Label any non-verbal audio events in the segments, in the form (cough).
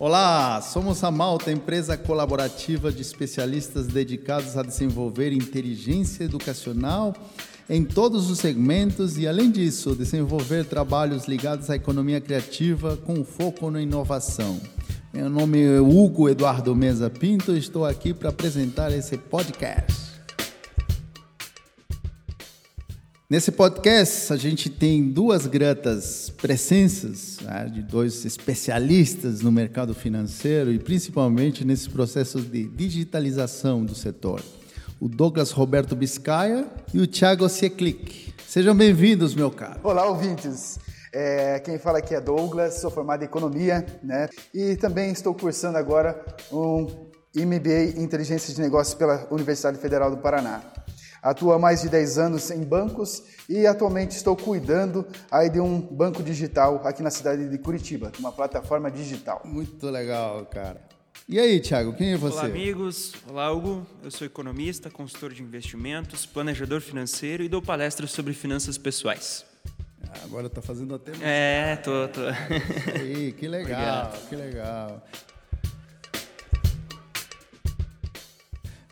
Olá, somos a Malta, empresa colaborativa de especialistas dedicados a desenvolver inteligência educacional em todos os segmentos e, além disso, desenvolver trabalhos ligados à economia criativa com foco na inovação. Meu nome é Hugo Eduardo Mesa Pinto e estou aqui para apresentar esse podcast. Nesse podcast, a gente tem duas gratas presenças né, de dois especialistas no mercado financeiro e principalmente nesses processos de digitalização do setor o Douglas Roberto Biscaia e o Thiago Seclic. Sejam bem-vindos, meu caro. Olá, ouvintes. É, quem fala aqui é Douglas, sou formado em Economia, né? E também estou cursando agora um MBA em Inteligência de Negócios pela Universidade Federal do Paraná. Atuo há mais de 10 anos em bancos e atualmente estou cuidando aí de um banco digital aqui na cidade de Curitiba, uma plataforma digital. Muito legal, cara. E aí, Thiago, quem é você? Olá, amigos. Olá, Hugo. Eu sou economista, consultor de investimentos, planejador financeiro e dou palestras sobre finanças pessoais. Ah, agora está fazendo até. É, tô, tô. Aí, que legal, Obrigado. que legal.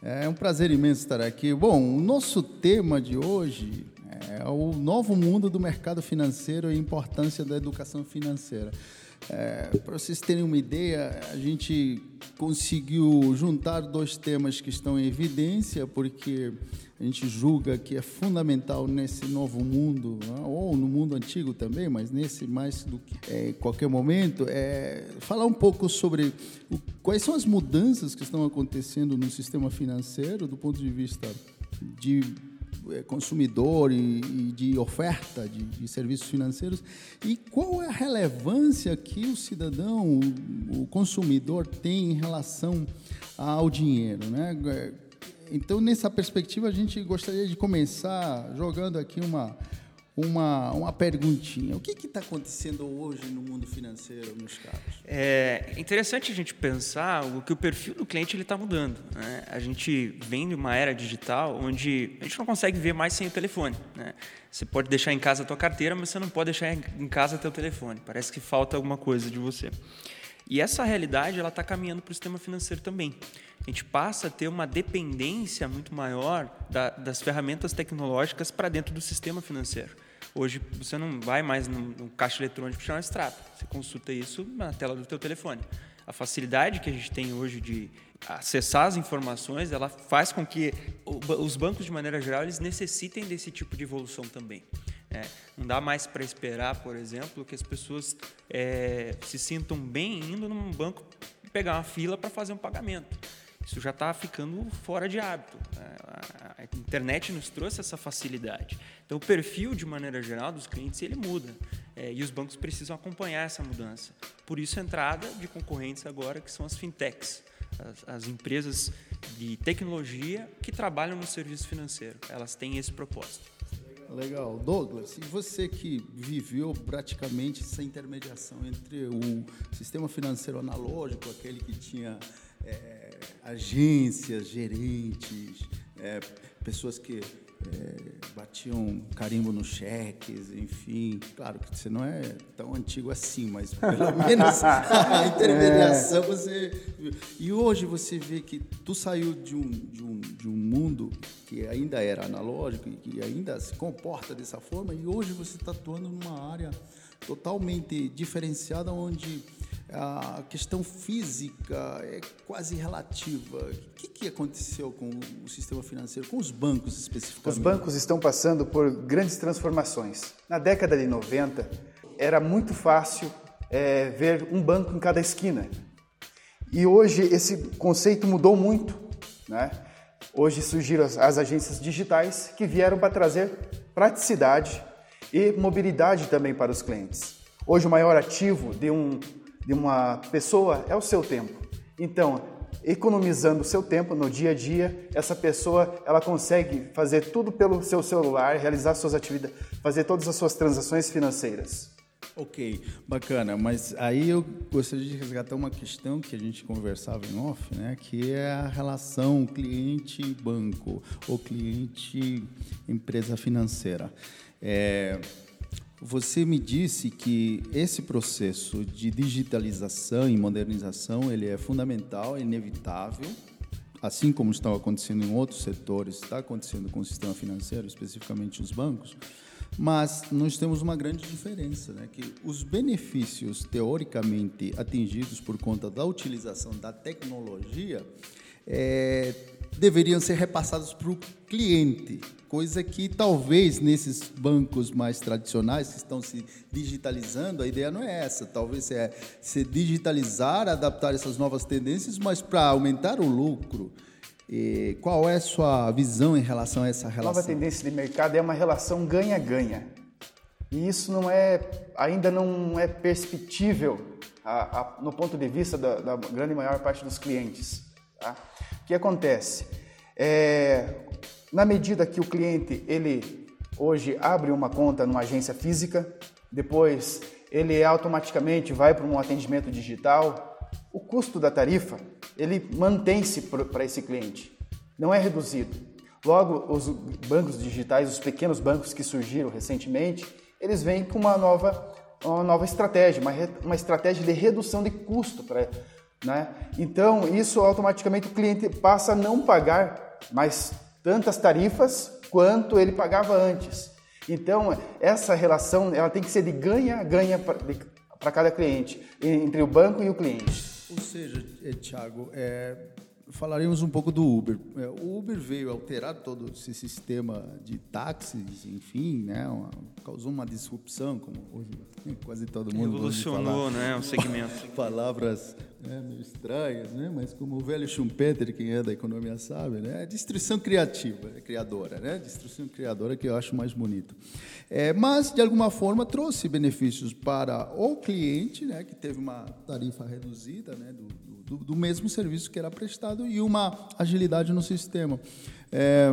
É um prazer imenso estar aqui. Bom, o nosso tema de hoje é o novo mundo do mercado financeiro e a importância da educação financeira. É, Para vocês terem uma ideia, a gente conseguiu juntar dois temas que estão em evidência, porque a gente julga que é fundamental nesse novo mundo, né, ou no mundo antigo também, mas nesse mais do que é, qualquer momento, é falar um pouco sobre o, quais são as mudanças que estão acontecendo no sistema financeiro do ponto de vista de consumidor e, e de oferta de, de, serviços financeiros e qual é a relevância que o cidadão, o consumidor tem em relação ao dinheiro, né? Então, nessa perspectiva, a gente gostaria de começar jogando aqui uma, uma, uma perguntinha. O que está acontecendo hoje no mundo financeiro, meus caros? É interessante a gente pensar o que o perfil do cliente está mudando. Né? A gente vem de uma era digital onde a gente não consegue ver mais sem o telefone. Né? Você pode deixar em casa a tua carteira, mas você não pode deixar em casa teu telefone. Parece que falta alguma coisa de você. E essa realidade ela está caminhando para o sistema financeiro também. A gente passa a ter uma dependência muito maior da, das ferramentas tecnológicas para dentro do sistema financeiro. Hoje você não vai mais no, caixa eletrônico chamar extrato. Você consulta isso na tela do teu telefone. A facilidade que a gente tem hoje de acessar as informações, ela faz com que os bancos de maneira geral eles necessitem desse tipo de evolução também. É, não dá mais para esperar, por exemplo, que as pessoas é, se sintam bem indo num banco pegar uma fila para fazer um pagamento. Isso já está ficando fora de hábito. A internet nos trouxe essa facilidade. Então, o perfil, de maneira geral, dos clientes ele muda. É, e os bancos precisam acompanhar essa mudança. Por isso, a entrada de concorrentes agora, que são as fintechs, as, as empresas de tecnologia que trabalham no serviço financeiro. Elas têm esse propósito. Legal. Douglas, e você que viveu praticamente essa intermediação entre o sistema financeiro analógico, aquele que tinha é, agências, gerentes, é, pessoas que é, batiam carimbo nos cheques, enfim. Claro que você não é tão antigo assim, mas pelo (laughs) menos a intermediação é. você. E hoje você vê que tu saiu de um, de um, de um mundo que ainda era analógico e que ainda se comporta dessa forma, e hoje você está atuando numa área totalmente diferenciada, onde a questão física é quase relativa. O que, que aconteceu com o sistema financeiro, com os bancos especificamente? Os bancos estão passando por grandes transformações. Na década de 90, era muito fácil é, ver um banco em cada esquina. E hoje esse conceito mudou muito. Né? Hoje surgiram as, as agências digitais que vieram para trazer praticidade e mobilidade também para os clientes. Hoje o maior ativo de um de uma pessoa é o seu tempo. Então, economizando o seu tempo no dia a dia, essa pessoa ela consegue fazer tudo pelo seu celular, realizar suas atividades, fazer todas as suas transações financeiras. Ok, bacana. Mas aí eu gostaria de resgatar uma questão que a gente conversava em off, né? Que é a relação cliente-banco ou cliente-empresa financeira. É, Você me disse que esse processo de digitalização e modernização ele é fundamental, é inevitável, assim como está acontecendo em outros setores, está acontecendo com o sistema financeiro, especificamente os bancos. Mas nós temos uma grande diferença, né? que os benefícios teoricamente atingidos por conta da utilização da tecnologia é, deveriam ser repassados para o cliente, coisa que talvez nesses bancos mais tradicionais que estão se digitalizando, a ideia não é essa, talvez é se digitalizar, adaptar essas novas tendências, mas para aumentar o lucro. E qual é a sua visão em relação a essa relação? A nova tendência de mercado é uma relação ganha-ganha. E isso não é, ainda não é perceptível a, a, no ponto de vista da, da, grande maior parte dos clientes. Tá? O que acontece? É, na medida que o cliente ele hoje abre uma conta numa agência física, depois ele automaticamente vai para um atendimento digital, o custo da tarifa ele mantém-se para esse cliente, não é reduzido. Logo, os bancos digitais, os pequenos bancos que surgiram recentemente, eles vêm com uma nova, uma nova estratégia, uma, uma estratégia de redução de custo. Pra, né? Então, isso automaticamente o cliente passa a não pagar mais tantas tarifas quanto ele pagava antes. Então, essa relação ela tem que ser de ganha-ganha para cada cliente, entre o banco e o cliente. Ou seja, eh, Thiago, é, falaremos um pouco do Uber. É, o Uber veio alterar todo esse sistema de táxis, enfim, né? Uma, causou uma disrupção, como hoje (laughs) quase todo mundo Revolucionou, né, o segmento. (laughs) Palavras né, meio estranhas, né? Mas como o velho Schumpeter, quem é da economia sabe, né? É destruição criativa, é criadora, né? Destruição criadora que eu acho mais bonito. É, mas, de alguma forma, trouxe benefícios para o cliente, né? Que teve uma tarifa reduzida, né? Do, do, do mesmo serviço que era prestado e uma agilidade no sistema. É,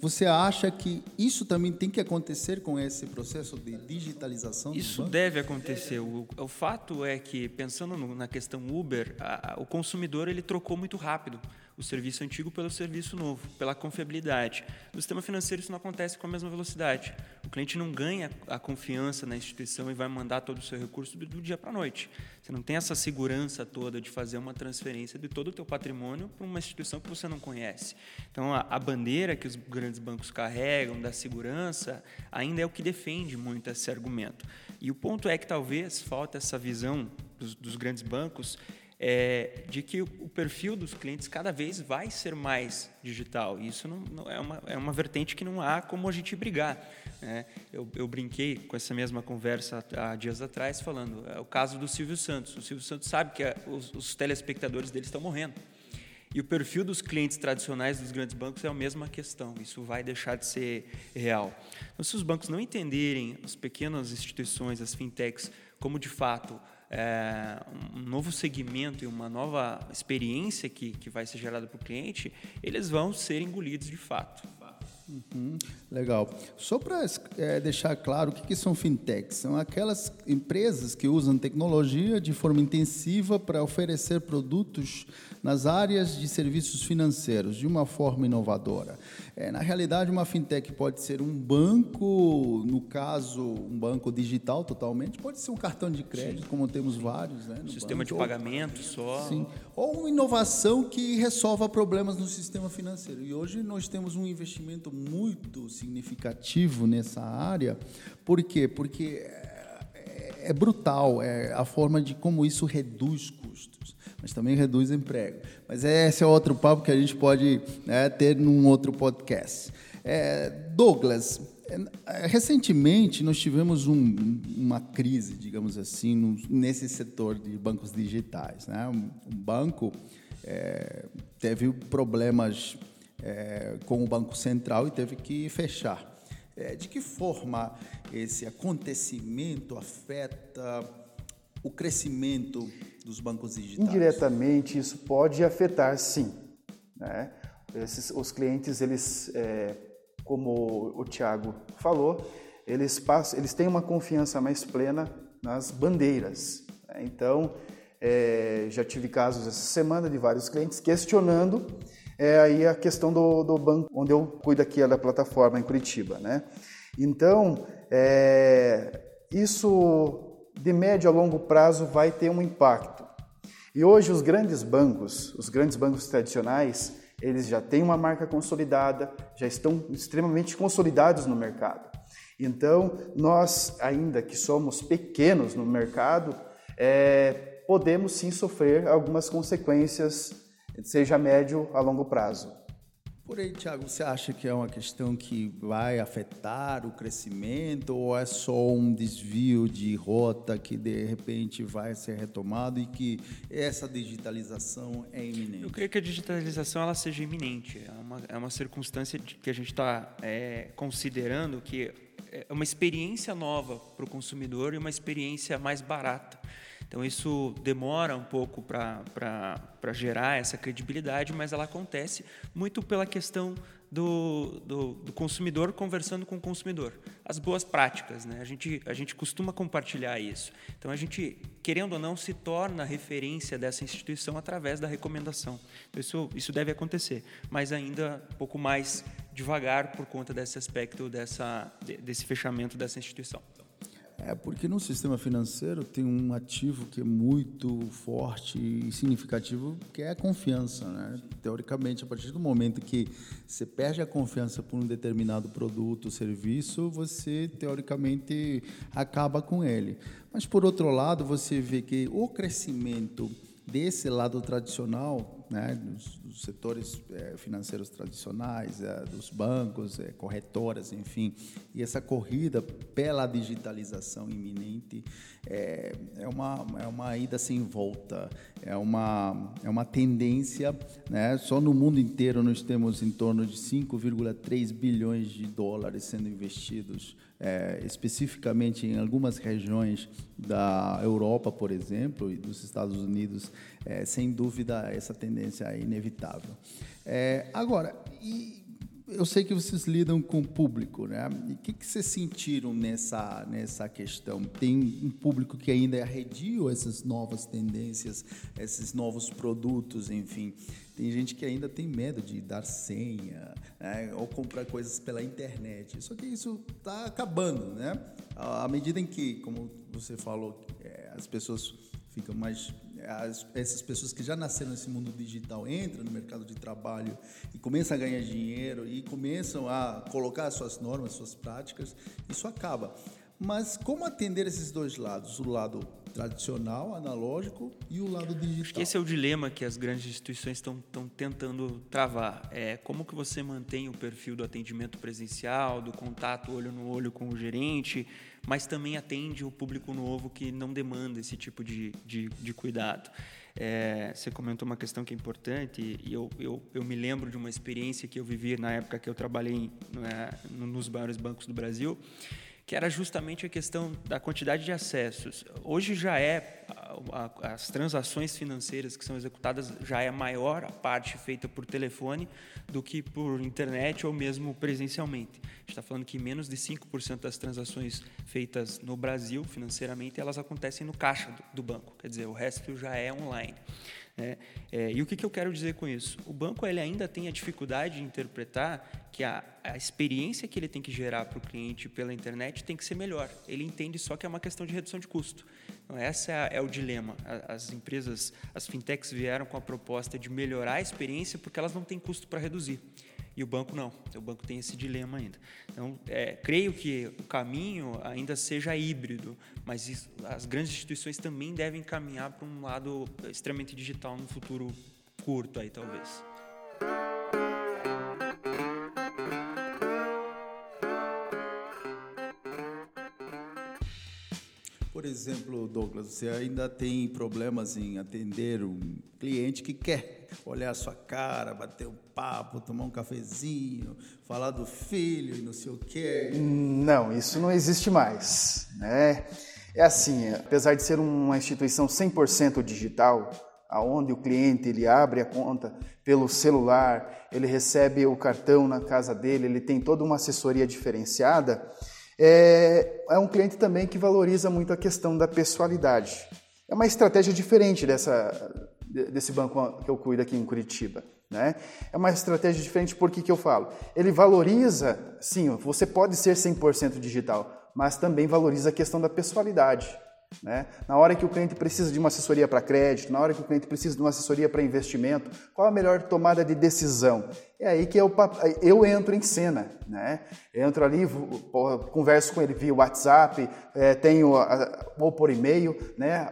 você acha que isso também tem que acontecer com esse processo de digitalização? Isso deve acontecer. O, o, fato é que, pensando no, na questão Uber, a, a, o consumidor ele trocou muito rápido o serviço antigo pelo serviço novo, pela confiabilidade. No sistema financeiro isso não acontece com a mesma velocidade. O cliente não ganha a confiança na instituição e vai mandar todo o seu recurso do, do dia para a noite. Você não tem essa segurança toda de fazer uma transferência de todo o teu patrimônio para uma instituição que você não conhece. Então a, a bandeira que os grandes bancos carregam da segurança ainda é o que defende muito esse argumento. E o ponto é que talvez falta essa visão dos, dos grandes bancos é, de que o, perfil dos clientes cada vez vai ser mais digital. Isso não, não, é, uma, é uma vertente que não há como a gente brigar. Né? Eu, eu, brinquei com essa mesma conversa há dias atrás, falando é o caso do Silvio Santos. O Silvio Santos sabe que a, os, os telespectadores dele estão morrendo. E o perfil dos clientes tradicionais dos grandes bancos é a mesma questão. Isso vai deixar de ser real. Então, se os bancos não entenderem as pequenas instituições, as fintechs, como de fato é, um novo segmento e uma nova experiência que, que vai ser gerada para o cliente, eles vão ser engolidos de fato. Uhum, legal. Só para é, deixar claro, o que, que são fintechs? São aquelas empresas que usam tecnologia de forma intensiva para oferecer produtos nas áreas de serviços financeiros de uma forma inovadora. É, na realidade, uma fintech pode ser um banco, no caso, um banco digital totalmente, pode ser um cartão de crédito, Sim. como temos vários. Né, sistema banco. de pagamento só. Sim. Ou uma inovação que resolva problemas no sistema financeiro. E hoje nós temos um investimento muito significativo nessa área. Por quê? Porque é, é brutal é a forma de como isso reduz custos mas também reduz emprego. Mas esse é outro papo que a gente pode né, ter num outro podcast. É, Douglas, é, recentemente nós tivemos um, uma crise, digamos assim, nesse setor de bancos digitais. Né? Um banco é, teve problemas é, com o Banco Central e teve que fechar. É, de que forma esse acontecimento afeta o crescimento dos bancos digitais? Indiretamente, isso pode afetar, sim. Né? Esses, os clientes, eles, é, como o Tiago falou, eles, passam, eles têm uma confiança mais plena nas bandeiras. Né? Então, é, já tive casos essa semana de vários clientes questionando é, aí a questão do, do banco onde eu cuido aqui da plataforma em Curitiba. Né? Então, é, isso de médio a longo prazo vai ter um impacto. E hoje os grandes bancos, os grandes bancos tradicionais, eles já têm uma marca consolidada, já estão extremamente consolidados no mercado. Então, nós, ainda que somos pequenos no mercado, é, podemos sim sofrer algumas consequências, seja a médio a longo prazo. Por aí, Tiago, você acha que é uma questão que vai afetar o crescimento ou é só um desvio de rota que de repente vai ser retomado e que essa digitalização é iminente? Eu creio que a digitalização ela seja iminente. É uma, é uma circunstância que a gente está é, considerando que é uma experiência nova para o consumidor e uma experiência mais barata. Então, isso demora um pouco para gerar essa credibilidade, mas ela acontece muito pela questão do, do, do, consumidor conversando com o consumidor. As boas práticas, né? A gente, a gente costuma compartilhar isso. Então, a gente, querendo ou não, se torna referência dessa instituição através da recomendação. Então, isso, isso deve acontecer, mas ainda um pouco mais devagar por conta desse aspecto, dessa, desse fechamento dessa instituição. É porque no sistema financeiro tem um ativo que é muito forte e significativo, que é a confiança. Né? Teoricamente, a partir do momento que você perde a confiança por um determinado produto ou serviço, você teoricamente acaba com ele. Mas por outro lado, você vê que o crescimento desse lado tradicional né, dos, dos setores é, financeiros tradicionais, é, dos bancos, é, corretoras, enfim. E essa corrida pela digitalização iminente é, uma, é uma ida sem volta, é uma, é uma tendência. Né? Só no mundo inteiro nós temos em torno de 5,3 bilhões de dólares sendo investidos é, especificamente em algumas regiões da Europa, por exemplo, e dos Estados Unidos, é, sem dúvida essa tendência é inevitável. É, agora, e eu sei que vocês lidam com o público, né? E o que, que vocês sentiram nessa, nessa questão? Tem um público que ainda arredio essas novas tendências, esses novos produtos, enfim. Tem gente que ainda tem medo de dar senha né? ou comprar coisas pela internet. Só que isso está acabando, né? À medida em que, como você falou, é, as pessoas ficam mais as, essas pessoas que já nasceram nesse mundo digital entram no mercado de trabalho e começam a ganhar dinheiro e começam a colocar suas normas, suas práticas, isso acaba. Mas como atender esses dois lados? O lado tradicional, analógico e o lado digital. Acho que esse é o dilema que as grandes instituições estão, estão tentando travar. É como que você mantém o perfil do atendimento presencial, do contato olho no olho com o gerente, mas também atende o público novo que não demanda esse tipo de, de, de cuidado. É, você comentou uma questão que é importante e eu, eu, eu me lembro de uma experiência que eu vivi na época que eu trabalhei né, nos maiores bancos do Brasil, que era justamente a questão da quantidade de acessos. Hoje já é as transações financeiras que são executadas já é maior a parte feita por telefone do que por internet ou mesmo presencialmente. A gente está falando que menos de 5% das transações feitas no Brasil financeiramente elas acontecem no caixa do, do banco, quer dizer, o resto já é online. Né? É, e o que, que eu quero dizer com isso? O banco ele ainda tem a dificuldade de interpretar que a, a experiência que ele tem que gerar para o cliente pela internet tem que ser melhor. Ele entende só que é uma questão de redução de custo. Então, essa é, é o dilema. As empresas, as fintechs vieram com a proposta de melhorar a experiência porque elas não têm custo para reduzir. E o banco não. O banco tem esse dilema ainda. Então, é, creio que o caminho ainda seja híbrido, mas isso, as grandes instituições também devem caminhar para um lado extremamente digital no futuro curto aí, talvez. Por exemplo, Douglas, você ainda tem problemas em atender um cliente que quer olhar a sua cara, bater um papo, tomar um cafezinho, falar do filho e não sei o quê? Não, isso não existe mais. Né? É assim, apesar de ser uma instituição 100% digital, aonde o cliente ele abre a conta pelo celular, ele recebe o cartão na casa dele, ele tem toda uma assessoria diferenciada, é, é um cliente também que valoriza muito a questão da pessoalidade. É uma estratégia diferente dessa, desse banco que eu cuido aqui em Curitiba. Né? É uma estratégia diferente porque que eu falo? Ele valoriza, sim, você pode ser 100% digital, mas também valoriza a questão da pessoalidade. Né? Na hora que o cliente precisa de uma assessoria para crédito, na hora que o cliente precisa de uma assessoria para investimento, qual a melhor tomada de decisão? É aí que eu, eu entro em cena. Né? entro ali, converso com ele via WhatsApp, é, tenho, ou por e-mail, né?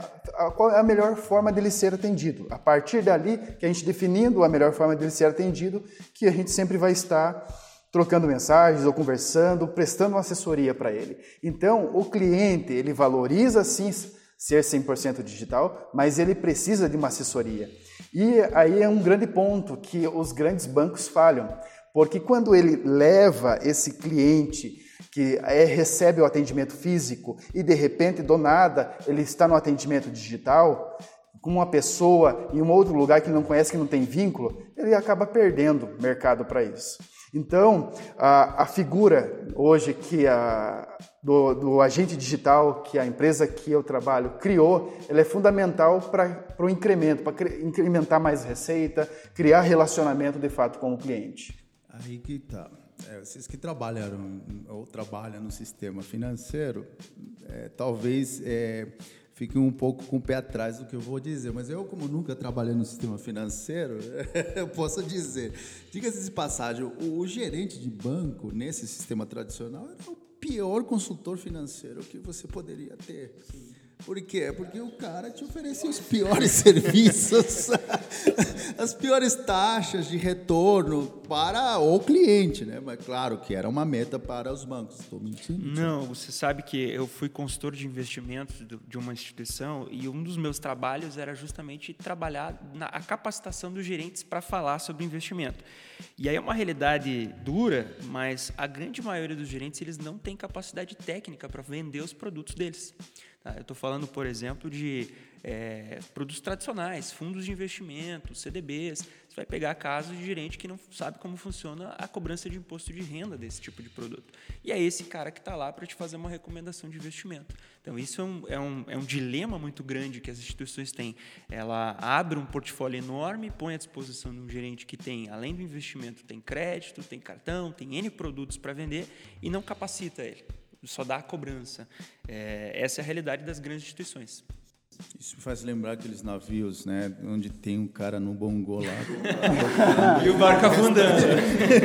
qual é a melhor forma dele ser atendido. A partir dali, que a gente definindo a melhor forma dele ser atendido, que a gente sempre vai estar trocando mensagens ou conversando, prestando uma assessoria para ele. Então, o cliente, ele valoriza sim ser 100% digital, mas ele precisa de uma assessoria. E aí é um grande ponto que os grandes bancos falham, porque quando ele leva esse cliente que é, recebe o atendimento físico e de repente, do nada, ele está no atendimento digital, com uma pessoa em um outro lugar que não conhece, que não tem vínculo, ele acaba perdendo mercado para isso. Então, a, a figura hoje que a, do, do, agente digital que a empresa que eu trabalho criou, ela é fundamental para o incremento, para incrementar mais receita, criar relacionamento de fato com o cliente. Aí que tá. É, vocês que trabalharam ou trabalham no sistema financeiro, é, talvez é, fiquem um pouco com o pé atrás do que eu vou dizer. Mas eu, como nunca trabalhei no sistema financeiro, (laughs) eu posso dizer. Diga-se de passagem, o, o, gerente de banco nesse sistema tradicional era o pior consultor financeiro que você poderia ter. Sim. Por quê? Porque o cara te oferecia os piores (laughs) serviços, (laughs) as piores taxas de retorno para o cliente, né? Mas claro que era uma meta para os bancos. Estou mentindo? Não, você sabe que eu fui consultor de investimentos de uma instituição e um dos meus trabalhos era justamente trabalhar na capacitação dos gerentes para falar sobre investimento. E aí é uma realidade dura, mas a grande maioria dos gerentes eles não tem capacidade técnica para vender os produtos deles. Tá? Eu estou falando, por exemplo, de é, produtos tradicionais, fundos de investimento, CDBs. Você vai pegar casos de gerente que não sabe como funciona a cobrança de imposto de renda desse tipo de produto. E é esse cara que está lá para te fazer uma recomendação de investimento. Então, isso é um, é, um, é um dilema muito grande que as instituições têm. Ela abre um portfólio enorme, põe à disposição de um gerente que tem, além do investimento, tem crédito, tem cartão, tem N produtos para vender e não capacita ele só dá a cobrança. É, essa é a realidade das grandes instituições. Isso me faz lembrar aqueles navios, né, onde tem um cara no bongô lá. (laughs) e o barco afundando.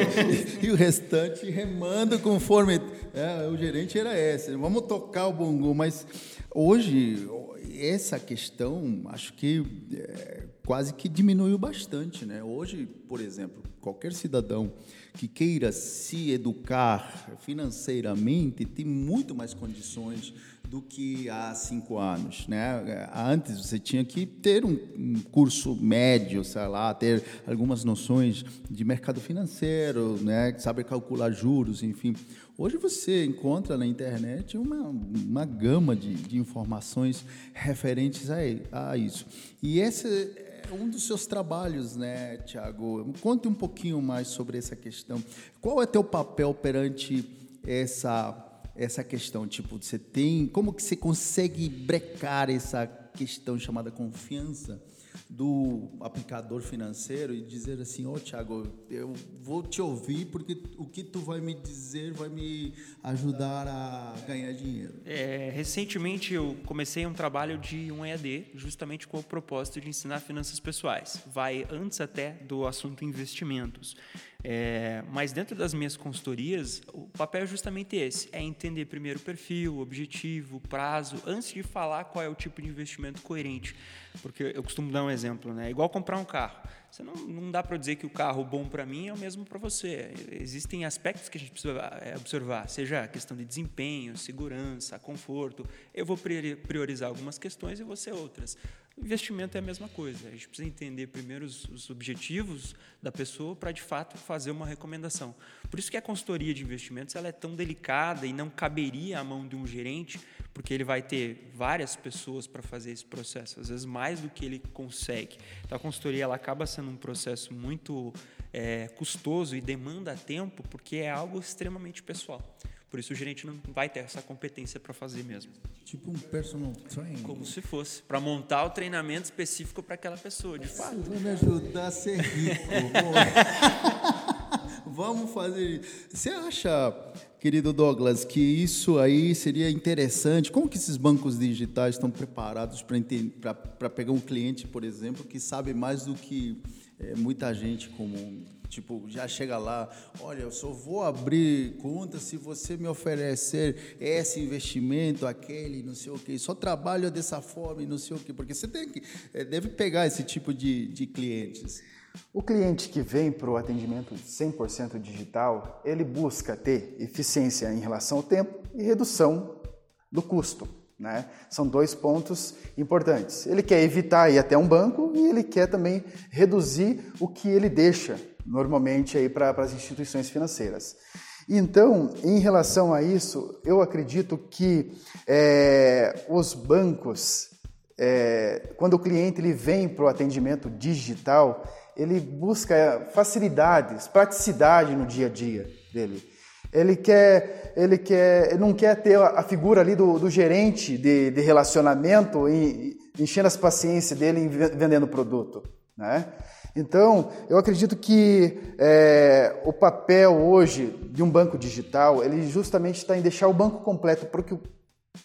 (laughs) e o restante remando conforme. É, o gerente era esse. Vamos tocar o bongô. Mas hoje, essa questão, acho que é, quase que diminuiu bastante. Né? Hoje, por exemplo, qualquer cidadão que queira se educar financeiramente tem muito mais condições do que há cinco anos. Né? Antes você tinha que ter um, curso médio, sei lá, ter algumas noções de mercado financeiro, né? saber calcular juros, enfim. Hoje você encontra na internet uma, uma gama de, de informações referentes a, a isso. E esse é um dos seus trabalhos, né, Tiago? Conte um pouquinho mais sobre essa questão. Qual é teu papel perante essa essa questão, tipo, você tem, como que você consegue brecar essa questão chamada confiança do aplicador financeiro e dizer assim, ô oh, Thiago, eu vou te ouvir porque o que tu vai me dizer vai me ajudar a ganhar dinheiro. É, recentemente eu comecei um trabalho de um EAD justamente com o propósito de ensinar finanças pessoais. Vai antes até do assunto investimentos. É, mas dentro das minhas consultorias, o papel é justamente esse: é entender primeiro o perfil, o objetivo, o prazo, antes de falar qual é o tipo de investimento coerente. Porque eu costumo dar um exemplo, né? É igual comprar um carro. Você não, não dá para dizer que o carro bom para mim é o mesmo para você. Existem aspectos que a gente precisa é, observar, seja a questão de desempenho, segurança, conforto. Eu vou priorizar algumas questões e você outras. Investimento é a mesma coisa. A gente precisa entender primeiro os, os objetivos da pessoa para, de fato, fazer uma recomendação. Por isso que a consultoria de investimentos ela é tão delicada e não caberia à mão de um gerente, porque ele vai ter várias pessoas para fazer esse processo, às vezes mais do que ele consegue. Então, a consultoria ela acaba sendo um processo muito é, custoso e demanda tempo, porque é algo extremamente pessoal. Por isso o gerente não vai ter essa competência para fazer mesmo. Tipo um personal trainer. Como se fosse, para montar o treinamento específico para aquela pessoa, de fato. Isso vai me ajudar a ser rico. (laughs) Vamos fazer. Você acha, querido Douglas, que isso aí seria interessante? Como que esses bancos digitais estão preparados para pegar um cliente, por exemplo, que sabe mais do que é, muita gente comum? Tipo, já chega lá, olha, eu só vou abrir conta se você me oferecer esse investimento, aquele, não sei o quê. Só trabalho dessa forma e não sei o quê. Porque você tem que, é, deve pegar esse tipo de, de clientes. O cliente que vem para o atendimento 100% digital, ele busca ter eficiência em relação ao tempo e redução do custo. Né? São dois pontos importantes. Ele quer evitar ir até um banco e ele quer também reduzir o que ele deixa normalmente aí para as instituições financeiras. Então, em relação a isso, eu acredito que é, os bancos, é, quando o cliente ele vem para o atendimento digital, ele busca facilidades, praticidade no dia a dia dele. Ele quer, ele quer, ele não quer ter a figura ali do, do gerente de, de relacionamento enchendo as paciências dele vendendo produto, né? Então, eu acredito que é, o papel hoje de um banco digital, ele justamente está em deixar o banco completo porque,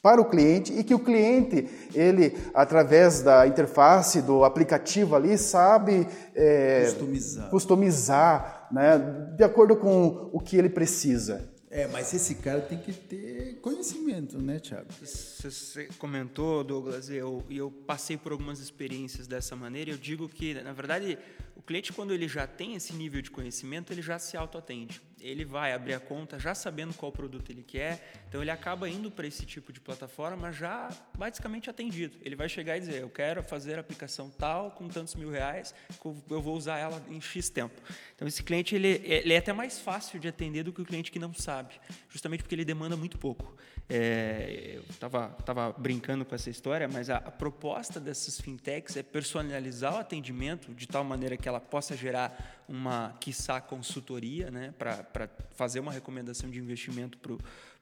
para o cliente e que o cliente, ele, através da interface do aplicativo ali, sabe é, customizar, customizar né, de acordo com o que ele precisa. É, mas esse cara tem que ter conhecimento, né, Thiago? Você comentou, Douglas, e eu, eu passei por algumas experiências dessa maneira. Eu digo que, na verdade, o cliente, quando ele já tem esse nível de conhecimento, ele já se autoatende ele vai abrir a conta já sabendo qual produto ele quer, então ele acaba indo para esse tipo de plataforma já basicamente atendido. Ele vai chegar e dizer: Eu quero fazer a aplicação tal com tantos mil reais, eu vou usar ela em X tempo. Então esse cliente ele, ele é até mais fácil de atender do que o cliente que não sabe, justamente porque ele demanda muito pouco. É, eu estava tava brincando com essa história, mas a, a, proposta dessas fintechs é personalizar o atendimento de tal maneira que ela possa gerar uma, quiçá, consultoria, né, para fazer uma recomendação de investimento para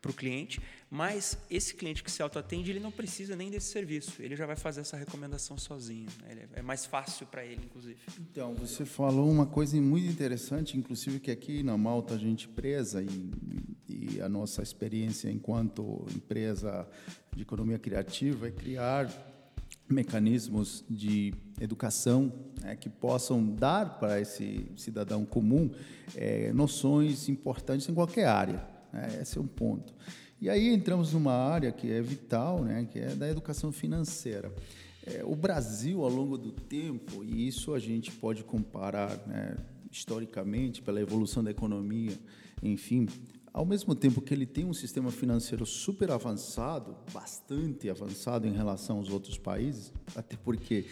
o cliente, mas esse cliente que se autoatende, ele não precisa nem desse serviço, ele já vai fazer essa recomendação sozinho, né? é mais fácil para ele, inclusive. Então, você falou uma coisa muito interessante, inclusive que aqui na Malta a gente presa e, e a nossa experiência enquanto empresa de economia criativa é criar mecanismos de educação né, que possam dar para esse cidadão comum é, noções importantes em qualquer área. Né? Esse é um ponto. E aí entramos numa área que é vital, né, que é da educação financeira. É, o Brasil, ao longo do tempo, e isso a gente pode comparar né, historicamente pela evolução da economia, enfim, ao mesmo tempo que ele tem um sistema financeiro super avançado, bastante avançado em relação aos outros países, até porque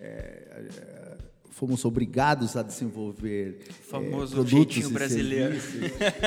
é, é, fomos obrigados a desenvolver o famoso é, produtos brasileiro.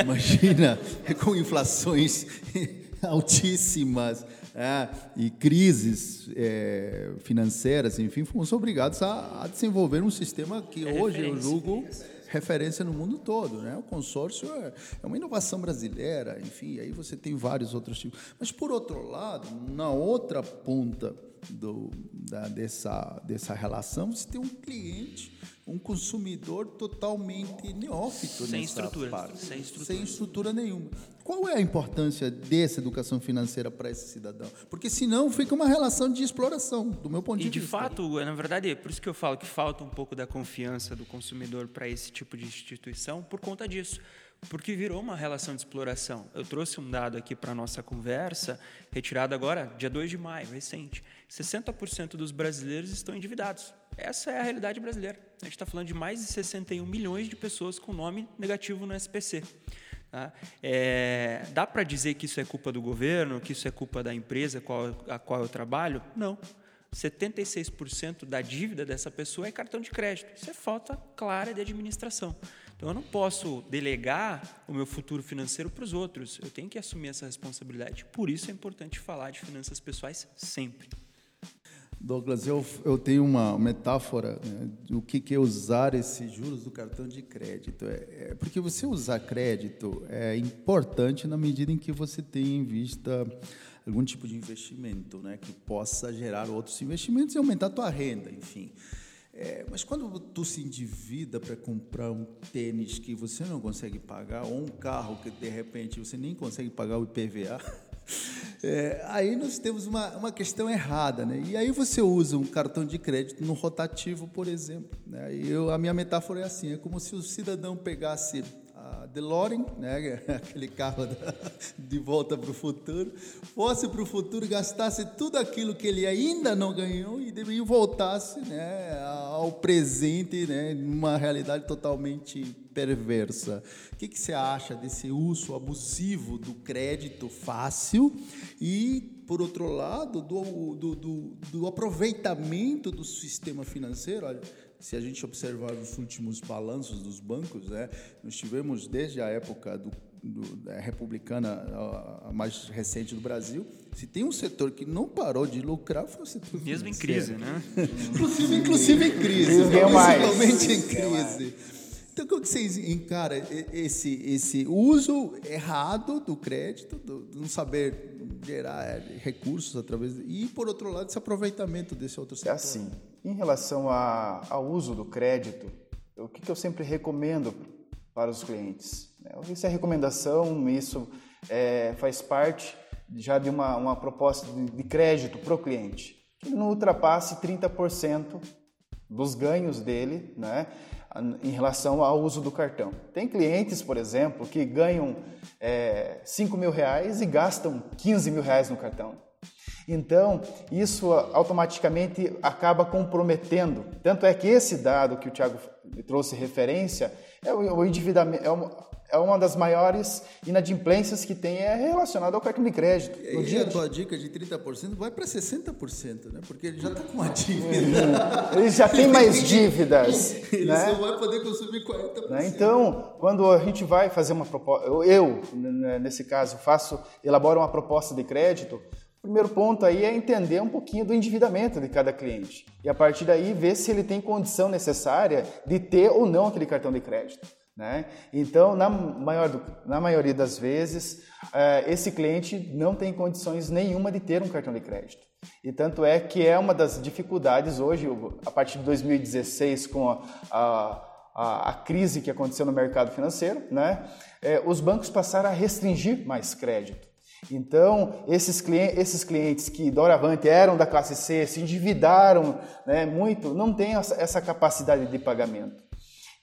Imagina, (laughs) com inflações (laughs) altíssimas é, e crises é, financeiras, enfim, fomos obrigados a, a, desenvolver um sistema que é hoje eu julgo referência no mundo todo. Né? O consórcio é, é uma inovação brasileira, enfim, aí você tem vários outros tipos. Mas, por outro lado, na outra ponta do, da, dessa, dessa relação, você tem um cliente, um consumidor totalmente neófito sem estrutura, parte, sem estrutura, sem estrutura nenhuma. Qual é a importância dessa educação financeira para esse cidadão? Porque senão fica uma relação de exploração, do meu ponto de, vista. E de fato, na verdade, é por isso que eu falo que falta um pouco da confiança do consumidor para esse tipo de instituição por conta disso porque virou uma relação de exploração. Eu trouxe um dado aqui para a nossa conversa, retirado agora, dia 2 de maio, recente. 60% dos brasileiros estão endividados. Essa é a realidade brasileira. A gente está falando de mais de 61 milhões de pessoas com nome negativo no SPC. Tá? É, dá para dizer que isso é culpa do governo, que isso é culpa da empresa qual, a qual eu trabalho? Não. 76% da dívida dessa pessoa é cartão de crédito. Isso é falta clara de administração. Então eu não posso delegar o meu futuro financeiro para os outros. Eu tenho que assumir essa responsabilidade. Por isso é importante falar de finanças pessoais sempre. Douglas, eu, eu tenho uma metáfora né, do que, que é usar esses juros do cartão de crédito. É, é, porque você usar crédito é importante na medida em que você tem em vista algum tipo de investimento né, que possa gerar outros investimentos e aumentar a tua renda, enfim. É, mas quando tu se endivida para comprar um tênis que você não consegue pagar, ou um carro que de repente você nem consegue pagar o IPVA, (laughs) é, aí nós temos uma, uma questão errada. Né? E aí você usa um cartão de crédito no rotativo, por exemplo. Né? Eu, a minha metáfora é assim: é como se o cidadão pegasse DeLorean, né, (laughs) aquele carro de volta para o futuro, fosse para o futuro, gastasse tudo aquilo que ele ainda não ganhou e, e voltasse né, ao presente, né, numa realidade totalmente perversa. O que, que você acha desse uso abusivo do crédito fácil e, por outro lado, do, do, do, do aproveitamento do sistema financeiro? Olha, se a gente observar os últimos balanços dos bancos, né, nós tivemos desde a época do, do, da republicana a, a, mais recente do Brasil, se tem um setor que não parou de lucrar foi o setor Mesmo em crise, né? inclusive, inclusive em crise, principalmente em crise. Então, como que vocês encaram esse, esse uso errado do crédito, do, do não saber gerar recursos através... E, por outro lado, esse aproveitamento desse outro é setor? É assim, em relação a, ao uso do crédito, o que, que eu sempre recomendo para os clientes? Né? Isso é recomendação, isso é, faz parte já de uma, uma proposta de, crédito para o cliente, que não ultrapasse 30% dos ganhos dele né, em relação ao uso do cartão. Tem clientes, por exemplo, que ganham é, 5 mil reais e gastam 15 mil reais no cartão. Então, isso automaticamente acaba comprometendo. Tanto é que esse dado que o Tiago trouxe referência é o endividamento, é uma, é uma das maiores inadimplências que tem é relacionado ao cartão de crédito. E dia a tua dica de 30% vai para 60%, né? Porque ele já está com uma dívida. (laughs) ele já tem mais dívidas. (laughs) ele né? só vai poder consumir 40%. Né? Então, quando a gente vai fazer uma proposta, eu, nesse caso, faço, elaboro uma proposta de crédito, o primeiro ponto aí é entender um pouquinho do endividamento de cada cliente e a partir daí ver se ele tem condição necessária de ter ou não aquele cartão de crédito. Né? Então, na, maior do, na maioria das vezes, é, esse cliente não tem condições nenhuma de ter um cartão de crédito. E tanto é que é uma das dificuldades hoje, a partir de 2016, com a, a, a crise que aconteceu no mercado financeiro, né? É, os bancos passaram a restringir mais crédito. Então, esses clientes, esses clientes que doravante eram da classe C, se endividaram né, muito, não têm essa capacidade de pagamento.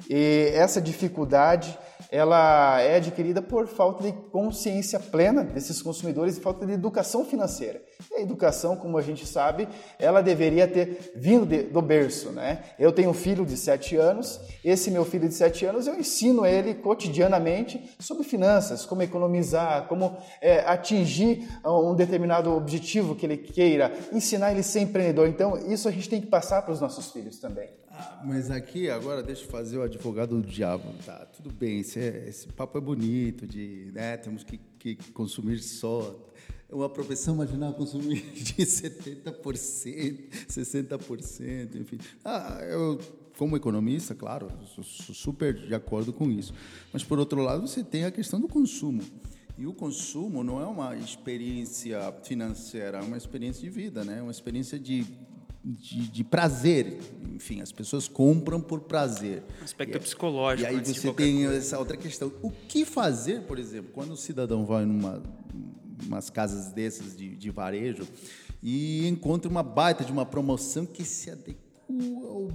E essa dificuldade ela é adquirida por falta de consciência plena desses consumidores e falta de educação financeira. E a educação, como a gente sabe, ela deveria ter vindo de, do berço, né? Eu tenho um filho de 7 anos, esse meu filho de 7 anos, eu ensino ele cotidianamente sobre finanças, como economizar, como é, atingir um determinado objetivo que ele queira, ensinar ele a ser empreendedor. Então, isso a gente tem que passar para os nossos filhos também. Mas aqui, agora, deixa eu fazer o advogado do diabo. Tá, tudo bem, esse, é, esse papo é bonito, de, né, temos que, que consumir só. Uma profissão marginal consumir (laughs) de 70%, 60%, enfim. Ah, eu, como economista, claro, sou, sou super de acordo com isso. Mas, por outro lado, você tem a questão do consumo. E o consumo não é uma experiência financeira, é uma experiência de vida, né? É uma experiência de de, de, prazer. Enfim, as pessoas compram por prazer. Aspecto e, psicológico. E aí você tem coisa. essa outra questão. O que fazer, por exemplo, quando o cidadão vai numa umas casas dessas de, de varejo e encontra uma baita de uma promoção que se adequa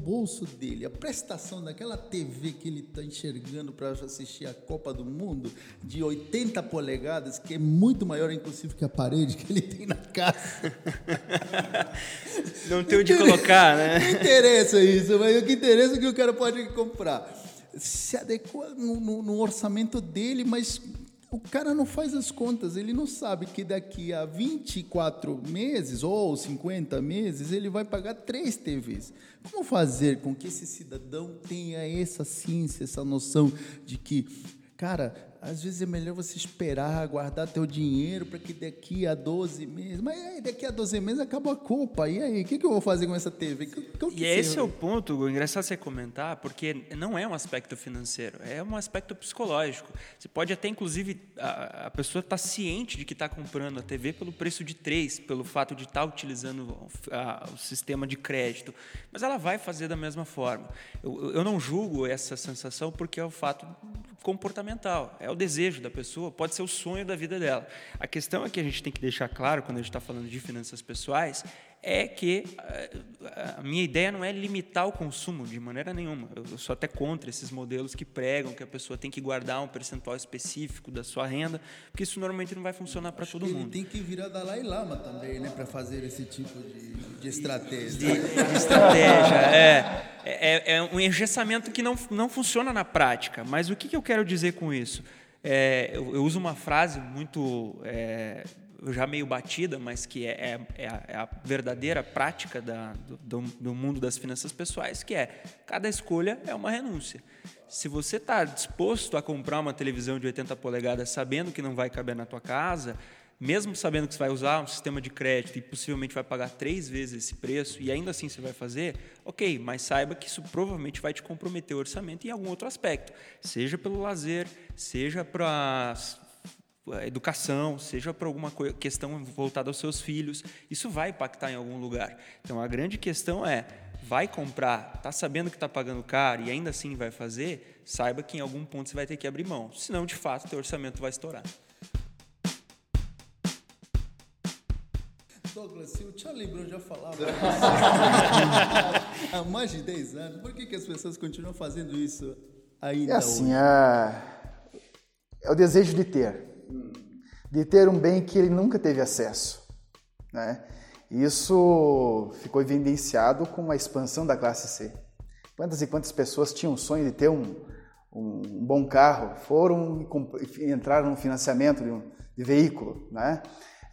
bolso dele, a prestação daquela TV que ele está enxergando para assistir a Copa do Mundo, de 80 polegadas, que é muito maior, inclusive, que a parede que ele tem na casa. Não tem onde colocar, né? Não interessa isso, mas o que interessa é que o cara pode comprar. Se adequa no, no, no orçamento dele, mas o cara não faz as contas, ele não sabe que daqui a 24 meses ou 50 meses ele vai pagar três TVs. Como fazer com que esse cidadão tenha essa ciência, essa noção de que, cara, às vezes é melhor você esperar, guardar teu dinheiro para que daqui a 12 meses. Mas aí, daqui a 12 meses acaba a culpa. E aí, o que, que eu vou fazer com essa TV? Que, que e esse é o ponto, o engraçado você comentar, porque não é um aspecto financeiro, é um aspecto psicológico. Você pode até, inclusive, a, a pessoa estar tá ciente de que está comprando a TV pelo preço de 3, pelo fato de estar tá utilizando a, o sistema de crédito. Mas ela vai fazer da mesma forma. Eu, eu não julgo essa sensação porque é o fato comportamental, é o desejo da pessoa, pode ser o sonho da vida dela. A questão é que a gente tem que deixar claro, quando a gente está falando de finanças pessoais, é que eh, a minha ideia não é limitar o consumo de maneira nenhuma. Eu sou até contra esses modelos que pregam que a pessoa tem que guardar um percentual específico da sua renda, porque isso normalmente não vai funcionar para todo mundo. Tem que virar Dalai Lama também, né, para fazer esse tipo de, de estratégia. De, de estratégia, é, é, é, um engessamento que não, não funciona na prática. Mas o que, que eu quero dizer com isso? É, eu, eu, uso uma frase muito é, já meio batida, mas que é, é, é, a, é a, verdadeira prática da, do, do, mundo das finanças pessoais, que é cada escolha é uma renúncia. Se você está disposto a comprar uma televisão de 80 polegadas sabendo que não vai caber na tua casa, mesmo sabendo que você vai usar um sistema de crédito e possivelmente vai pagar três vezes esse preço e ainda assim você vai fazer, ok, mas saiba que isso provavelmente vai te comprometer o orçamento em algum outro aspecto, seja pelo lazer, seja para educação, seja para alguma questão voltada aos seus filhos, isso vai impactar em algum lugar. Então a grande questão é, vai comprar, está sabendo que está pagando caro e ainda assim vai fazer, saiba que em algum ponto você vai ter que abrir mão, senão de fato teu orçamento vai estourar. Douglas, se o Charlie Brown já falava (laughs) há mais de 10 anos, por que, que as pessoas continuam fazendo isso ainda É assim, hoje? É... é o desejo de ter de ter um bem que ele nunca teve acesso. Né? Isso ficou evidenciado com a expansão da classe C. Quantas e quantas pessoas tinham o sonho de ter um, um bom carro, foram e entraram no financiamento de, um, de veículo, né?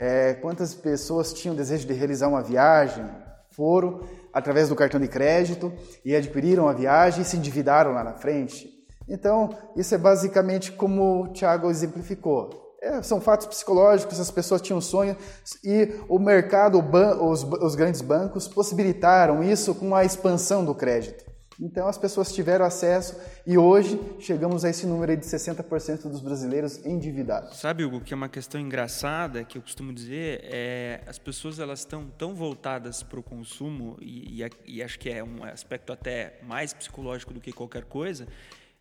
É, quantas pessoas tinham desejo de realizar uma viagem, foram através do cartão de crédito e adquiriram a viagem e se endividaram lá na frente. Então, isso é basicamente como o Tiago exemplificou. É, são fatos psicológicos, as pessoas tinham sonho e o mercado, os, os grandes bancos possibilitaram isso com a expansão do crédito. Então as pessoas tiveram acesso e hoje chegamos a esse número de 60% dos brasileiros endividados. Sabe, Hugo, que é uma questão engraçada que eu costumo dizer é as pessoas elas estão tão voltadas para o consumo e, e, e acho que é um aspecto até mais psicológico do que qualquer coisa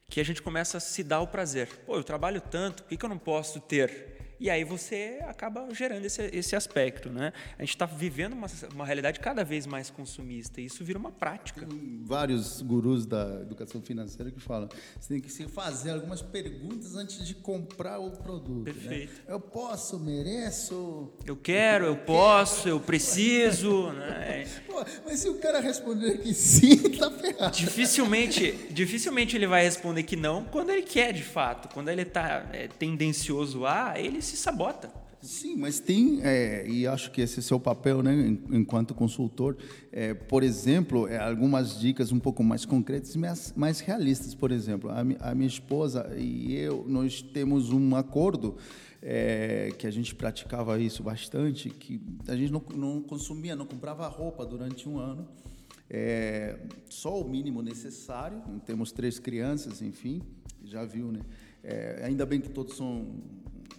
que a gente começa a se dar o prazer. Pô, eu trabalho tanto, por que, que eu não posso ter? E aí você acaba gerando esse, esse aspecto, né? A gente está vivendo uma, uma realidade cada vez mais consumista e isso vira uma prática. Tem vários gurus da educação financeira que falam você tem que se fazer algumas perguntas antes de comprar o produto. Né? Perfeito. Né? Eu posso, mereço. Eu quero, eu, eu posso, quero. eu preciso, (laughs) né? Pô, mas se o cara responder que sim, (laughs) tá ferrado. Dificilmente, dificilmente ele vai responder que não quando ele quer de fato. Quando ele está é, tendencioso a, ele se sabota. Sim, mas tem, é, e acho que esse é seu papel, né, enquanto consultor, é, por exemplo, é, algumas dicas um pouco mais concretas mais, mais realistas. Por exemplo, a, a, minha esposa e eu, nós temos um acordo é, que a gente praticava isso bastante, que a gente não, não consumia, não comprava roupa durante um ano, é, só o mínimo necessário. Temos três crianças, enfim, já viu, né? É, ainda bem que todos são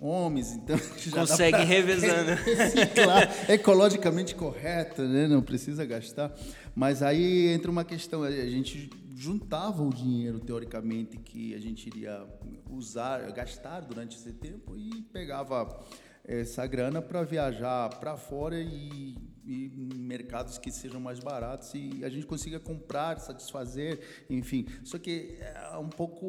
homens, então (laughs) consegue revezando, (laughs) reciclar, ecologicamente correto, né? Não precisa gastar. Mas aí entra uma questão, a gente juntava o dinheiro teoricamente que a gente iria usar, gastar durante esse tempo e pegava essa grana para viajar para fora e e mercados que sejam mais baratos e a gente consiga comprar, satisfazer, enfim. Só que é um pouco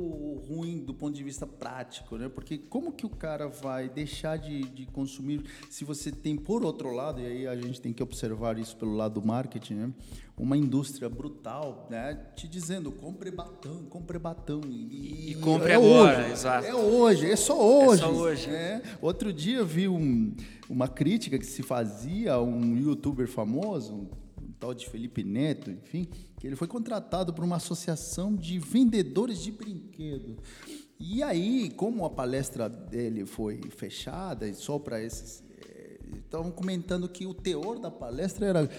ruim do ponto de vista prático, né? Porque como que o cara vai deixar de, de consumir se você tem, por outro lado, e aí a gente tem que observar isso pelo lado do marketing, né? Uma indústria brutal, né? Te dizendo, compre batão, compre batão. E, e compre é agora, hoje, exato. É hoje, é só hoje. É só hoje. É. Outro dia eu vi um, uma crítica que se fazia a um youtuber famoso, um, um tal de Felipe Neto, enfim, que ele foi contratado por uma associação de vendedores de brinquedo. E aí, como a palestra dele foi fechada e só para esses, estavam comentando que o teor da palestra era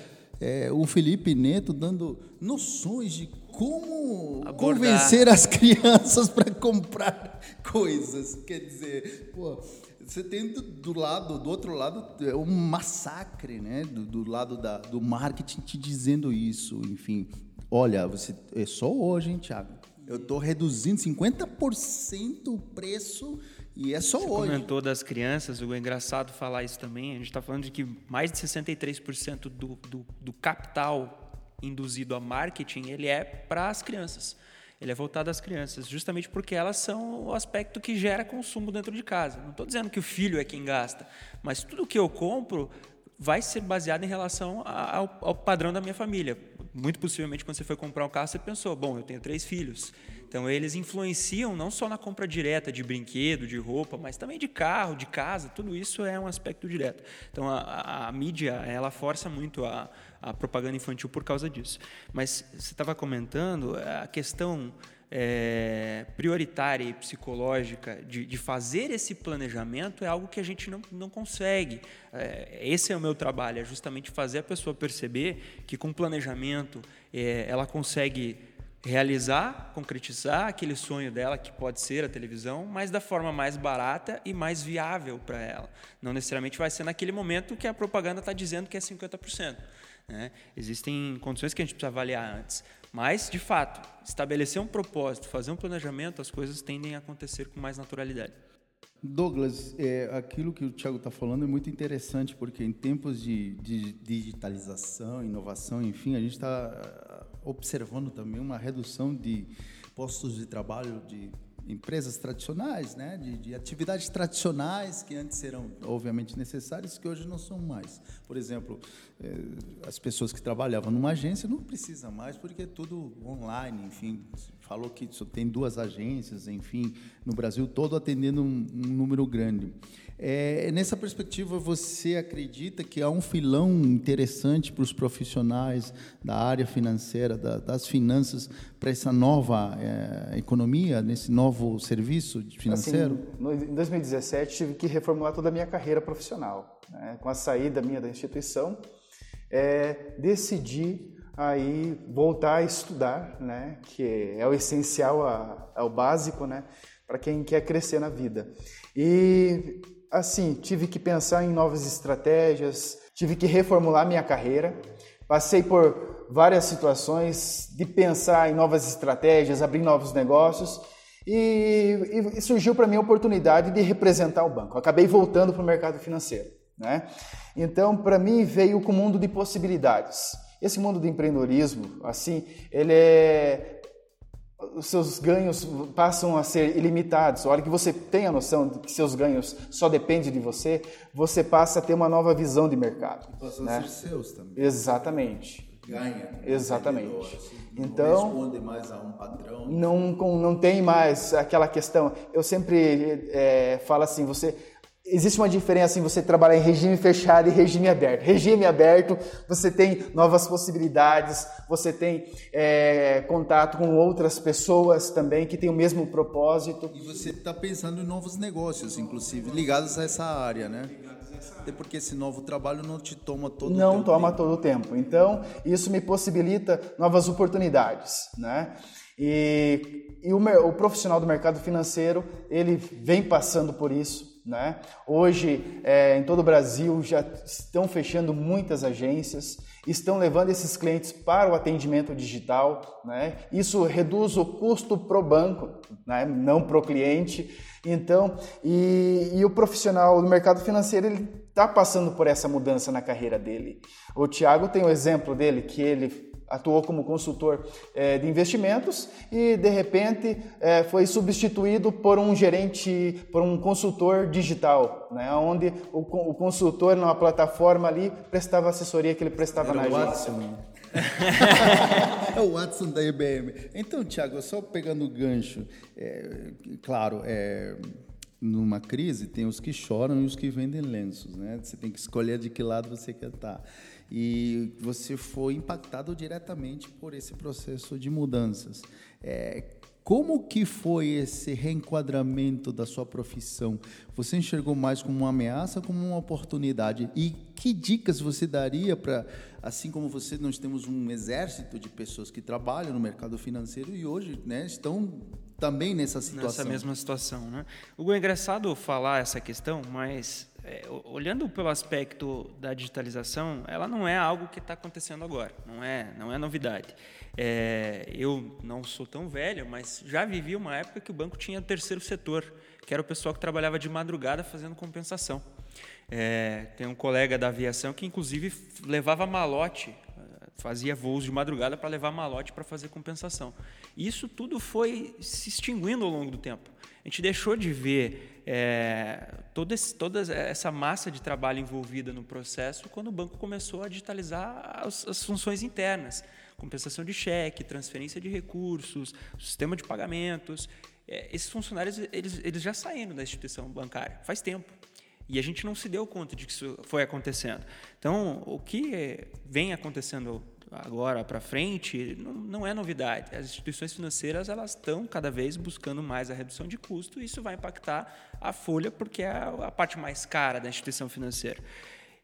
é, o Felipe Neto dando noções de como Abordar. convencer as (laughs) crianças para comprar coisas. Quer dizer, pô, você tem do, do, lado, do outro lado, é um massacre, né? Do, do lado da, do marketing te dizendo isso, enfim. Olha, você é só hoje, hein, Thiago? Eu estou reduzindo 50% o preço e é só Você hoje. comentou das crianças, o é engraçado falar isso também. A gente está falando de que mais de 63% do, do, do capital induzido a marketing ele é para as crianças. Ele é voltado às crianças, justamente porque elas são o aspecto que gera consumo dentro de casa. Não estou dizendo que o filho é quem gasta, mas tudo que eu compro vai ser baseado em relação ao, ao padrão da minha família. Muito possivelmente, quando você foi comprar um carro, você pensou: bom, eu tenho três filhos. Então, eles influenciam não só na compra direta de brinquedo, de roupa, mas também de carro, de casa, tudo isso é um aspecto direto. Então, a, a, a mídia, ela força muito a, a propaganda infantil por causa disso. Mas você estava comentando a questão é, prioritária e psicológica de, de, fazer esse planejamento é algo que a gente não, não consegue. É, esse é o meu trabalho, é justamente fazer a pessoa perceber que com planejamento é, ela consegue realizar, concretizar aquele sonho dela, que pode ser a televisão, mas da forma mais barata e mais viável para ela. Não necessariamente vai ser naquele momento que a propaganda está dizendo que é 50%. Né? Existem condições que a gente precisa avaliar antes. Mas, de fato, estabelecer um propósito, fazer um planejamento, as coisas tendem a acontecer com mais naturalidade. Douglas, é, aquilo que o Tiago está falando é muito interessante, porque em tempos de, de digitalização, inovação, enfim, a gente está observando também uma redução de postos de trabalho de empresas tradicionais, né, de, de, atividades tradicionais que antes eram obviamente necessárias que hoje não são mais. Por exemplo, eh, as pessoas que trabalhavam numa agência não precisam mais porque é tudo online, enfim, falou que só tem duas agências, enfim, no Brasil todo atendendo um, um número grande. É, nessa perspectiva, você acredita que há um filão interessante para os profissionais da área financeira, da, das finanças, para essa nova é, economia, nesse novo serviço financeiro? Assim, no, em 2017, tive que reformular toda a minha carreira profissional. Né? Com a saída minha da instituição, é, decidi aí voltar a estudar, né? que é o essencial, é o básico, né? para quem quer crescer na vida. E assim, tive que pensar em novas estratégias, tive que reformular minha carreira. Passei por várias situações de pensar em novas estratégias, abrir novos negócios e, e surgiu para mim a oportunidade de representar o banco. Acabei voltando para o mercado financeiro. Né? Então, para mim, veio com o mundo de possibilidades. Esse mundo do empreendedorismo, assim, ele é os seus ganhos passam a ser ilimitados. A hora que você tem a noção de que seus ganhos só dependem de você, você passa a ter uma nova visão de mercado. Passam né? a ser seus também. Exatamente. Ganha. Exatamente. Assim, então, não responde mais a um padrão. Não, não tem mais aquela questão. Eu sempre é, falo assim, você Existe uma diferença em você trabalhar em regime fechado e regime aberto. Regime aberto, você tem novas possibilidades, você tem é, contato com outras pessoas também que têm o mesmo propósito. E você está pensando em novos negócios, inclusive, ligados a essa área, né? Até porque esse novo trabalho não te toma todo não o tempo. Não toma todo o tempo. Então, isso me possibilita novas oportunidades, né? E, e o, o profissional do mercado financeiro, ele vem passando por isso, né? Hoje, é, em todo o Brasil, já estão fechando muitas agências, estão levando esses clientes para o atendimento digital. Né? Isso reduz o custo para o banco, né? não para o cliente. Então, e, e, o profissional do mercado financeiro ele está passando por essa mudança na carreira dele. O Tiago tem o um exemplo dele que ele atuou como consultor é, de investimentos e de repente é, foi substituído por um gerente, por um consultor digital, né, onde o, o consultor numa plataforma ali prestava assessoria que ele prestava Era na agência. (laughs) é o Watson da IBM. Então, Tiago, só pegando o gancho, é, claro, é, numa crise tem os que choram e os que vendem lenços, né? Você tem que escolher de que lado você quer estar e você foi impactado diretamente por esse processo de mudanças. É, como que foi esse reenquadramento da sua profissão? Você enxergou mais como uma ameaça, como uma oportunidade? E que dicas você daria para, assim como você, nós temos um exército de pessoas que trabalham no mercado financeiro e hoje, né, estão também nessa situação. Nessa mesma situação, né? O é engraçado falar essa questão, mas é, olhando pelo aspecto da digitalização, ela não é algo que está acontecendo agora, não é, não é novidade. É, eu não sou tão velho, mas já vivi uma época que o banco tinha terceiro setor, que era o pessoal que trabalhava de madrugada fazendo compensação. É, tem um colega da aviação que, inclusive, levava malote, fazia voos de madrugada para levar malote para fazer compensação. Isso tudo foi se extinguindo ao longo do tempo. A gente deixou de ver é, toda, esse, toda essa massa de trabalho envolvida no processo quando o banco começou a digitalizar as, as funções internas compensação de cheque, transferência de recursos, sistema de pagamentos. É, esses funcionários eles, eles já saíram da instituição bancária faz tempo. E a gente não se deu conta de que isso foi acontecendo. Então, o que vem acontecendo agora para frente não, não, é novidade. As instituições financeiras elas estão cada vez buscando mais a redução de custo e isso vai impactar a folha porque é a parte mais cara da instituição financeira.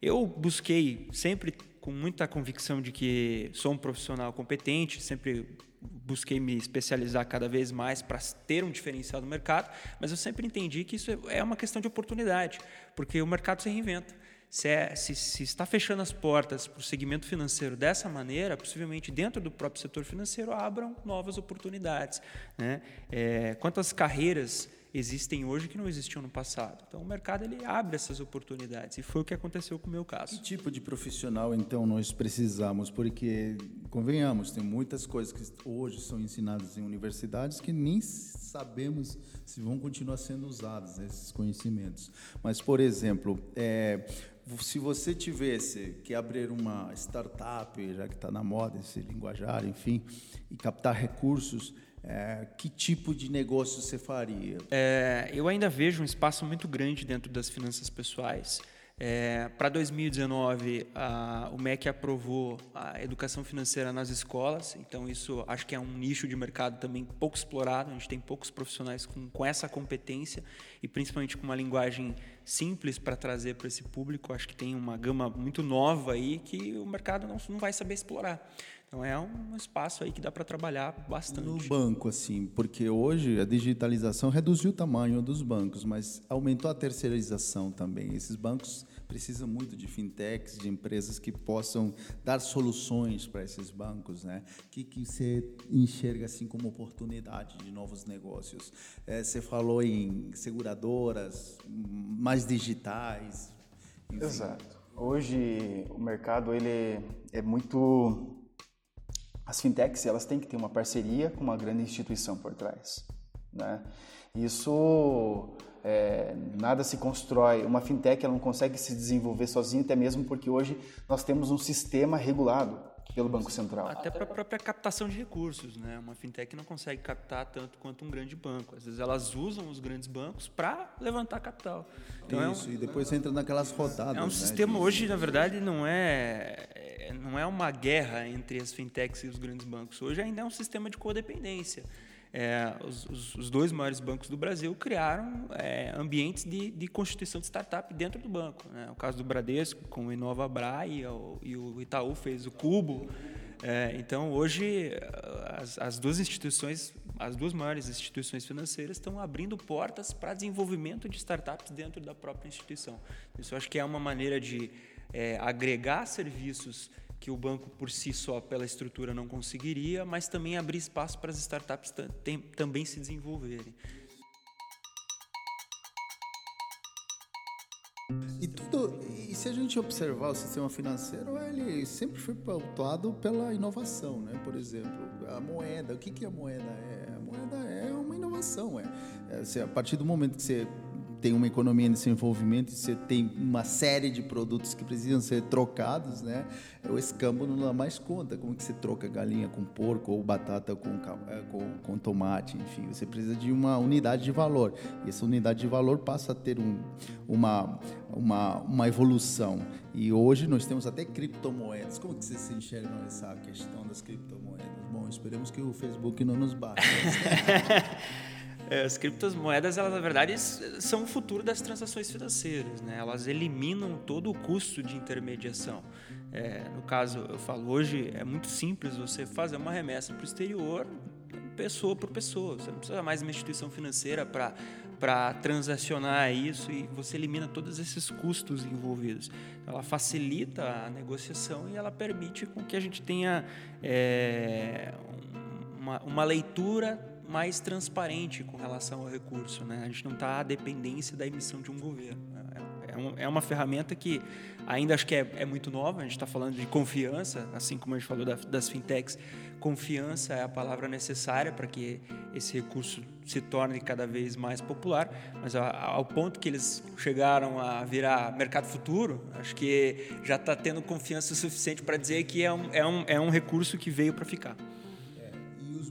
Eu busquei sempre com muita convicção de que sou um profissional competente, sempre busquei me especializar cada vez mais para ter um diferencial no mercado, mas eu sempre entendi que isso é uma questão de oportunidade, porque o mercado se reinventa. Se, é, se, se, está fechando as portas para o segmento financeiro dessa maneira, possivelmente dentro do próprio setor financeiro abram novas oportunidades. Né? É, quantas carreiras existem hoje que não existiam no passado. Então o mercado ele abre essas oportunidades e foi o que aconteceu com o meu caso. Que tipo de profissional então nós precisamos? Porque convenhamos, tem muitas coisas que hoje são ensinadas em universidades que nem sabemos se vão continuar sendo usados esses conhecimentos. Mas por exemplo, é, se você tivesse que abrir uma startup, já que está na moda esse linguajar, enfim, e captar recursos é, que tipo de negócio você faria? É, eu ainda vejo um espaço muito grande dentro das finanças pessoais. É, Para 2019, a, o MEC aprovou a educação financeira nas escolas, então isso acho que é um nicho de mercado também pouco explorado. A gente tem poucos profissionais com, com essa competência e principalmente com uma linguagem simples para trazer para esse público. Acho que tem uma gama muito nova aí que o mercado não, não vai saber explorar. Então é um espaço aí que dá para trabalhar bastante. No banco, assim, porque hoje a digitalização reduziu o tamanho dos bancos, mas aumentou a terceirização também. Esses bancos precisam muito de fintechs, de empresas que possam dar soluções para esses bancos, né? Que, que você enxerga assim como oportunidade de novos negócios. É, você falou em seguradoras mais digitais. Enfim. Exato. Hoje o mercado ele é muito as fintechs elas têm que ter uma parceria com uma grande instituição por trás. Né? Isso é, nada se constrói. Uma fintech ela não consegue se desenvolver sozinha, até mesmo porque hoje nós temos um sistema regulado pelo Banco Central. Até para a própria captação de recursos, né? Uma fintech não consegue captar tanto quanto um grande banco. Às vezes elas usam os grandes bancos para levantar capital. Então Isso, é um, e depois entra naquelas rodadas. É um né, sistema de... hoje, na verdade, não é, é não é uma guerra entre as fintechs e os grandes bancos. Hoje ainda é um sistema de codependência é, os, os, dois maiores bancos do Brasil criaram é, ambientes de, de, constituição de startup dentro do banco. Né? O caso do Bradesco, com o Inova Bra e o, e o Itaú fez o Cubo. É, então, hoje, as, as, duas instituições, as duas maiores instituições financeiras estão abrindo portas para desenvolvimento de startups dentro da própria instituição. Isso eu acho que é uma maneira de é, agregar serviços que o banco por si só, pela estrutura, não conseguiria, mas também abrir espaço para as startups também se desenvolverem. E tudo, e se a gente observar o sistema financeiro, ele sempre foi pautado pela inovação, né? Por exemplo, a moeda. O que que a moeda é? A moeda é uma inovação, é. é a partir do momento que você tem uma economia em desenvolvimento, você tem uma série de produtos que precisam ser trocados, né? O escambo não dá mais conta. Como que você troca galinha com porco ou batata com, é, com, com tomate, enfim, você precisa de uma unidade de valor. E essa unidade de valor passa a ter um, uma, uma, uma evolução. E hoje nós temos até criptomoedas. Como que vocês se enxergam essa questão das criptomoedas? Bom, esperemos que o Facebook não nos bata. (laughs) É, as criptomoedas, elas na verdade são o futuro das transações financeiras, né? Elas eliminam todo o custo de intermediação. É, no caso, eu falo hoje é muito simples você fazer uma remessa para o exterior, pessoa por pessoa. Você não precisa mais de uma instituição financeira para para transacionar isso e você elimina todos esses custos envolvidos. Ela facilita a negociação e ela permite com que a gente tenha é, uma, uma leitura mais transparente com relação ao recurso. Né? A gente não está à dependência da emissão de um governo. É, é, um, é uma ferramenta que ainda acho que é, é muito nova, a gente está falando de confiança, assim como a gente falou da, das fintechs, confiança é a palavra necessária para que esse recurso se torne cada vez mais popular, mas ao ponto que eles chegaram a virar mercado futuro, acho que já está tendo confiança suficiente para dizer que é um, é, um, é um recurso que veio para ficar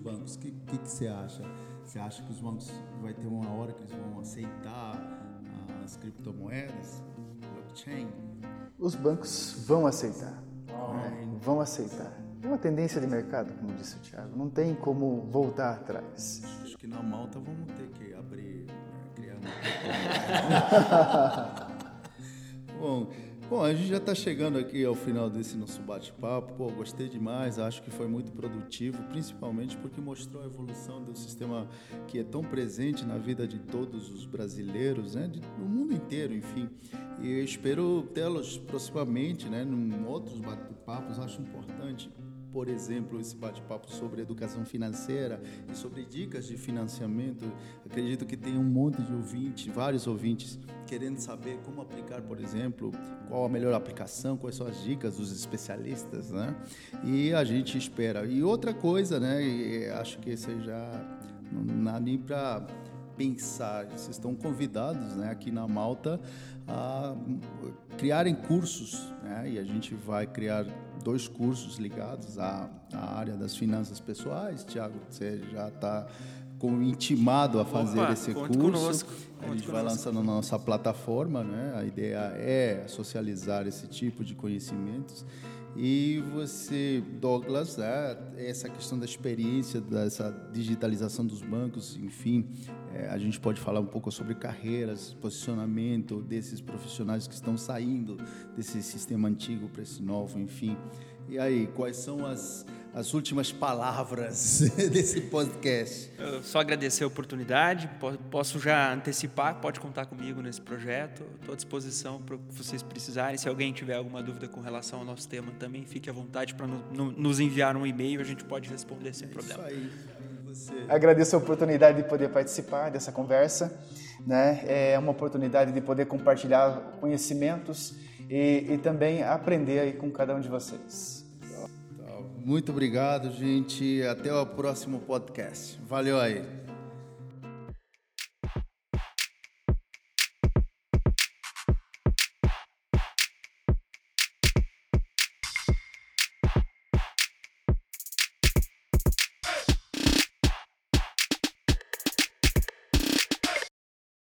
bancos. O que, que, que, você acha? Você acha que os bancos vai ter uma hora que eles vão aceitar as criptomoedas, blockchain? Os bancos vão aceitar. Né? Vão aceitar. É uma tendência de mercado, como disse o Thiago. Não tem como voltar atrás. Acho que na Malta vamos ter que abrir, né, criar uma. (laughs) Bom, Bom, a gente já está chegando aqui ao final desse nosso bate-papo. Pô, gostei demais, acho que foi muito produtivo, principalmente porque mostrou a evolução do sistema que é tão presente na vida de todos os brasileiros, né, do mundo inteiro, enfim. E eu espero tê-los proximamente, né, em outros bate-papos. Acho importante por exemplo, esse bate-papo sobre educação financeira e sobre dicas de financiamento. Acredito que tem um monte de ouvintes, vários ouvintes, querendo saber como aplicar, por exemplo, qual a melhor aplicação, quais são as dicas dos especialistas, né? E a gente espera. E outra coisa, né? E acho que esse já não dá nem para pensar. Vocês estão convidados, né, aqui na Malta, a criarem cursos, né? E a gente vai criar dois cursos ligados à, à área das finanças pessoais. Tiago, você já está intimado a fazer Opa, esse curso. Conosco, a gente vai lançando na nossa plataforma, né? A ideia é socializar esse tipo de conhecimentos. E você, Douglas, é, essa questão da experiência, dessa digitalização dos bancos, enfim, é, a gente pode falar um pouco sobre carreiras, posicionamento desses profissionais que estão saindo desse sistema antigo para esse novo, enfim. E aí, quais são as, as últimas palavras (laughs) desse podcast? Eu só agradecer a oportunidade, posso já antecipar, pode contar comigo nesse projeto, estou à disposição para o que vocês precisarem. Se alguém tiver alguma dúvida com relação ao nosso tema, também fique à vontade para nos enviar um e-mail, a gente pode responder sem é problema. Isso aí. Você... Agradeço a oportunidade de poder participar dessa conversa, né? É uma oportunidade de poder compartilhar conhecimentos e, e também aprender aí com cada um de vocês. Muito obrigado, gente. Até o próximo podcast. Valeu aí.